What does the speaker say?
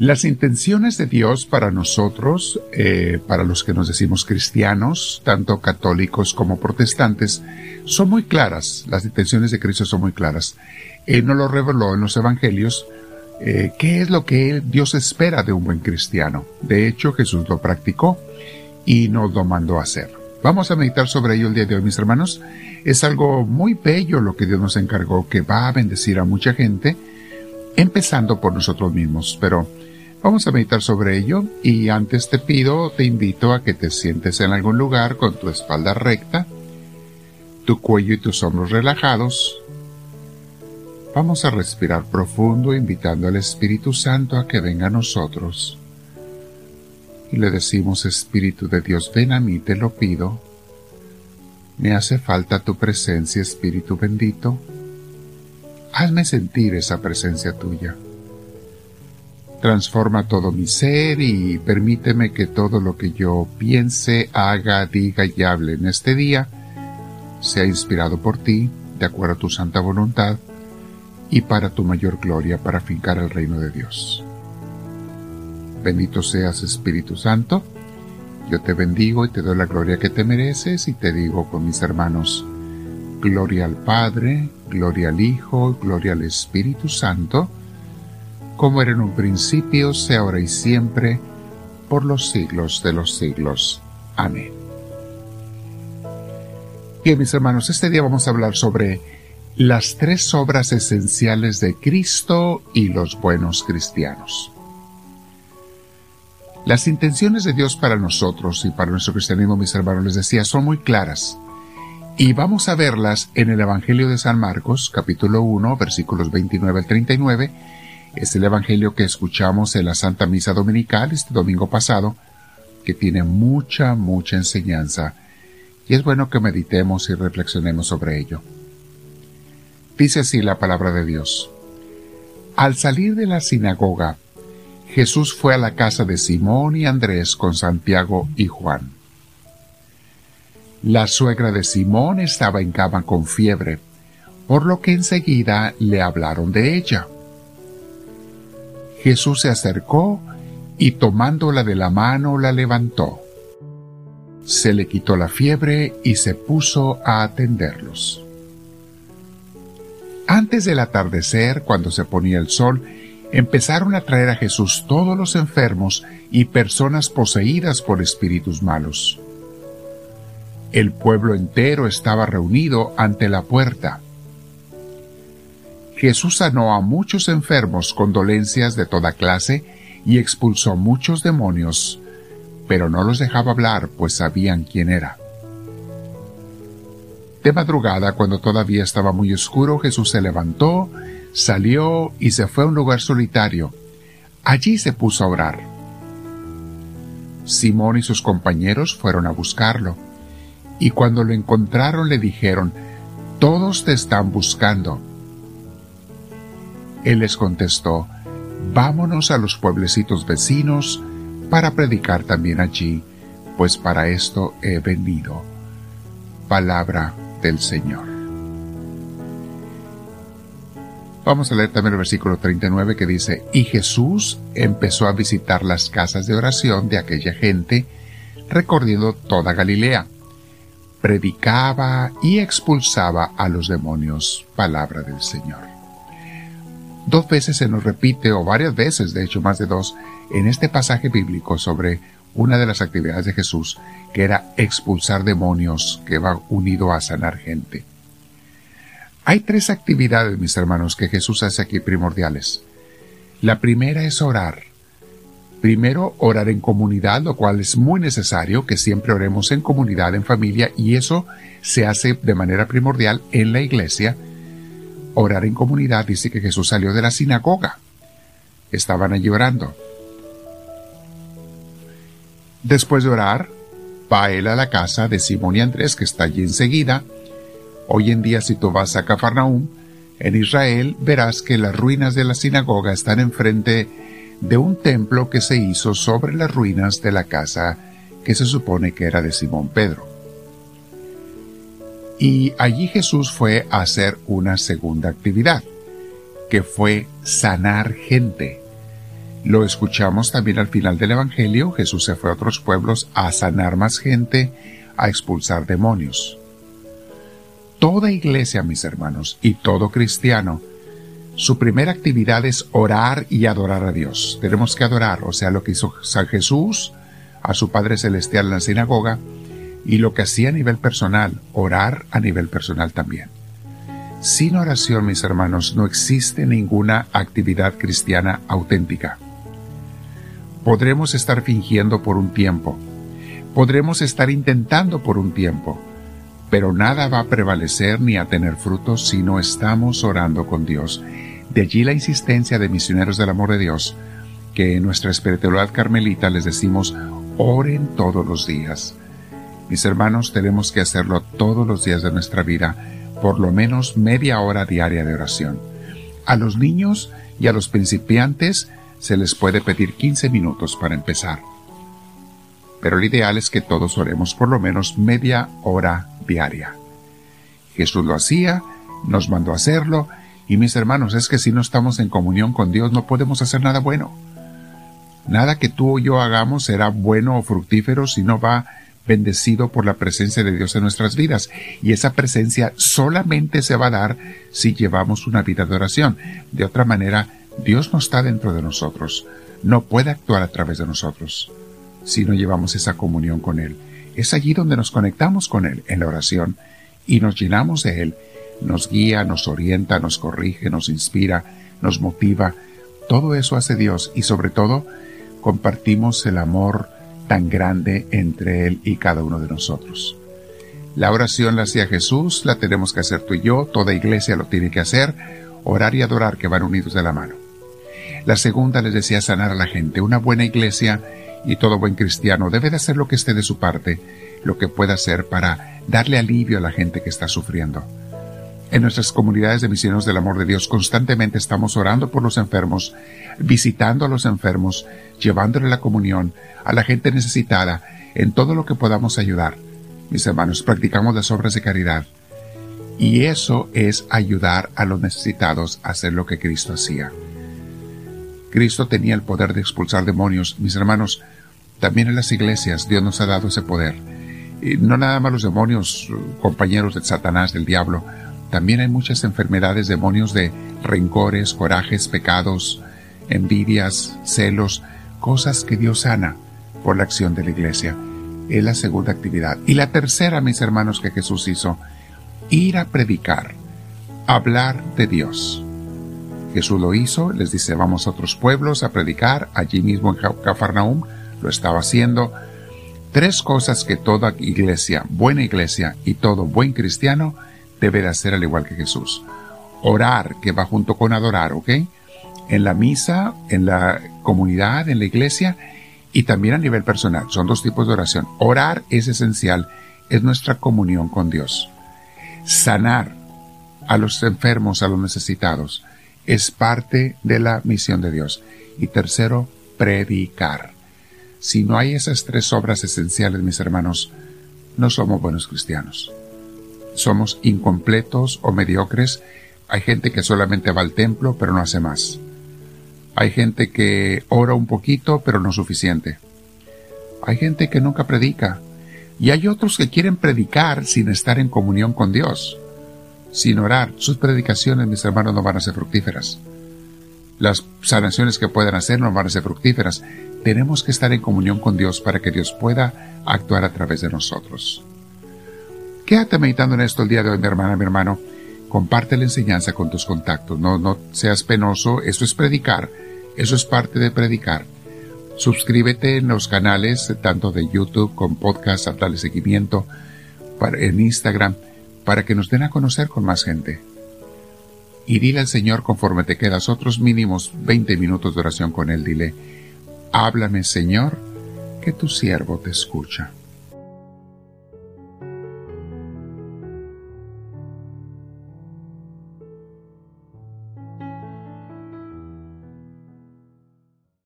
Las intenciones de Dios para nosotros, eh, para los que nos decimos cristianos, tanto católicos como protestantes, son muy claras. Las intenciones de Cristo son muy claras. Él nos lo reveló en los Evangelios. Eh, ¿Qué es lo que Dios espera de un buen cristiano? De hecho, Jesús lo practicó y nos lo mandó a hacer. Vamos a meditar sobre ello el día de hoy, mis hermanos. Es algo muy bello lo que Dios nos encargó, que va a bendecir a mucha gente, empezando por nosotros mismos. Pero Vamos a meditar sobre ello y antes te pido, te invito a que te sientes en algún lugar con tu espalda recta, tu cuello y tus hombros relajados. Vamos a respirar profundo invitando al Espíritu Santo a que venga a nosotros. Y le decimos, Espíritu de Dios, ven a mí, te lo pido. Me hace falta tu presencia, Espíritu bendito. Hazme sentir esa presencia tuya. Transforma todo mi ser y permíteme que todo lo que yo piense, haga, diga y hable en este día sea inspirado por ti, de acuerdo a tu santa voluntad, y para tu mayor gloria, para fincar el reino de Dios. Bendito seas Espíritu Santo, yo te bendigo y te doy la gloria que te mereces y te digo con mis hermanos, gloria al Padre, gloria al Hijo, gloria al Espíritu Santo, como era en un principio, sea ahora y siempre, por los siglos de los siglos. Amén. Bien, mis hermanos, este día vamos a hablar sobre las tres obras esenciales de Cristo y los buenos cristianos. Las intenciones de Dios para nosotros y para nuestro cristianismo, mis hermanos, les decía, son muy claras. Y vamos a verlas en el Evangelio de San Marcos, capítulo 1, versículos 29 al 39, es el Evangelio que escuchamos en la Santa Misa Dominical este domingo pasado, que tiene mucha, mucha enseñanza, y es bueno que meditemos y reflexionemos sobre ello. Dice así la palabra de Dios. Al salir de la sinagoga, Jesús fue a la casa de Simón y Andrés con Santiago y Juan. La suegra de Simón estaba en cama con fiebre, por lo que enseguida le hablaron de ella. Jesús se acercó y tomándola de la mano la levantó. Se le quitó la fiebre y se puso a atenderlos. Antes del atardecer, cuando se ponía el sol, empezaron a traer a Jesús todos los enfermos y personas poseídas por espíritus malos. El pueblo entero estaba reunido ante la puerta. Jesús sanó a muchos enfermos con dolencias de toda clase y expulsó muchos demonios, pero no los dejaba hablar, pues sabían quién era. De madrugada, cuando todavía estaba muy oscuro, Jesús se levantó, salió y se fue a un lugar solitario. Allí se puso a orar. Simón y sus compañeros fueron a buscarlo, y cuando lo encontraron le dijeron, Todos te están buscando. Él les contestó, Vámonos a los pueblecitos vecinos para predicar también allí, pues para esto he venido. Palabra del Señor. Vamos a leer también el versículo 39 que dice, Y Jesús empezó a visitar las casas de oración de aquella gente, recorriendo toda Galilea. Predicaba y expulsaba a los demonios. Palabra del Señor. Dos veces se nos repite, o varias veces, de hecho más de dos, en este pasaje bíblico sobre una de las actividades de Jesús, que era expulsar demonios, que va unido a sanar gente. Hay tres actividades, mis hermanos, que Jesús hace aquí primordiales. La primera es orar. Primero, orar en comunidad, lo cual es muy necesario, que siempre oremos en comunidad, en familia, y eso se hace de manera primordial en la iglesia, orar en comunidad, dice que Jesús salió de la sinagoga. Estaban allí orando. Después de orar, va él a la casa de Simón y Andrés, que está allí enseguida. Hoy en día, si tú vas a Cafarnaúm, en Israel, verás que las ruinas de la sinagoga están enfrente de un templo que se hizo sobre las ruinas de la casa que se supone que era de Simón Pedro. Y allí Jesús fue a hacer una segunda actividad, que fue sanar gente. Lo escuchamos también al final del Evangelio. Jesús se fue a otros pueblos a sanar más gente, a expulsar demonios. Toda iglesia, mis hermanos, y todo cristiano, su primera actividad es orar y adorar a Dios. Tenemos que adorar, o sea, lo que hizo San Jesús a su Padre Celestial en la sinagoga y lo que hacía a nivel personal, orar a nivel personal también. Sin oración, mis hermanos, no existe ninguna actividad cristiana auténtica. Podremos estar fingiendo por un tiempo, podremos estar intentando por un tiempo, pero nada va a prevalecer ni a tener frutos si no estamos orando con Dios. De allí la insistencia de misioneros del amor de Dios, que en nuestra espiritualidad carmelita les decimos, oren todos los días. Mis hermanos, tenemos que hacerlo todos los días de nuestra vida, por lo menos media hora diaria de oración. A los niños y a los principiantes se les puede pedir 15 minutos para empezar. Pero lo ideal es que todos oremos por lo menos media hora diaria. Jesús lo hacía, nos mandó a hacerlo, y mis hermanos, es que si no estamos en comunión con Dios no podemos hacer nada bueno. Nada que tú o yo hagamos será bueno o fructífero si no va bendecido por la presencia de Dios en nuestras vidas. Y esa presencia solamente se va a dar si llevamos una vida de oración. De otra manera, Dios no está dentro de nosotros, no puede actuar a través de nosotros si no llevamos esa comunión con Él. Es allí donde nos conectamos con Él, en la oración, y nos llenamos de Él. Nos guía, nos orienta, nos corrige, nos inspira, nos motiva. Todo eso hace Dios y sobre todo compartimos el amor tan grande entre Él y cada uno de nosotros. La oración la hacía Jesús, la tenemos que hacer tú y yo, toda iglesia lo tiene que hacer, orar y adorar que van unidos de la mano. La segunda les decía sanar a la gente. Una buena iglesia y todo buen cristiano debe de hacer lo que esté de su parte, lo que pueda hacer para darle alivio a la gente que está sufriendo. En nuestras comunidades de misioneros del amor de Dios constantemente estamos orando por los enfermos, visitando a los enfermos, llevándole la comunión a la gente necesitada, en todo lo que podamos ayudar. Mis hermanos, practicamos las obras de caridad. Y eso es ayudar a los necesitados a hacer lo que Cristo hacía. Cristo tenía el poder de expulsar demonios. Mis hermanos, también en las iglesias Dios nos ha dado ese poder. Y no nada más los demonios, compañeros de Satanás, del diablo, también hay muchas enfermedades, demonios de rencores, corajes, pecados, envidias, celos, cosas que Dios sana por la acción de la iglesia. Es la segunda actividad. Y la tercera, mis hermanos, que Jesús hizo, ir a predicar, hablar de Dios. Jesús lo hizo, les dice, vamos a otros pueblos a predicar, allí mismo en Cafarnaum lo estaba haciendo. Tres cosas que toda iglesia, buena iglesia y todo buen cristiano debe de hacer al igual que Jesús. Orar, que va junto con adorar, ¿ok? En la misa, en la comunidad, en la iglesia y también a nivel personal. Son dos tipos de oración. Orar es esencial, es nuestra comunión con Dios. Sanar a los enfermos, a los necesitados es parte de la misión de Dios. Y tercero, predicar. Si no hay esas tres obras esenciales, mis hermanos, no somos buenos cristianos. Somos incompletos o mediocres. Hay gente que solamente va al templo, pero no hace más. Hay gente que ora un poquito, pero no suficiente. Hay gente que nunca predica. Y hay otros que quieren predicar sin estar en comunión con Dios sin orar, sus predicaciones, mis hermanos, no van a ser fructíferas. Las sanaciones que puedan hacer no van a ser fructíferas. Tenemos que estar en comunión con Dios para que Dios pueda actuar a través de nosotros. Quédate meditando en esto el día de hoy, mi hermana, mi hermano. Comparte la enseñanza con tus contactos. No, no seas penoso. Eso es predicar. Eso es parte de predicar. Suscríbete en los canales, tanto de YouTube como podcast, a darle seguimiento, en Instagram para que nos den a conocer con más gente. Y dile al Señor conforme te quedas otros mínimos 20 minutos de oración con Él, dile, háblame Señor, que tu siervo te escucha.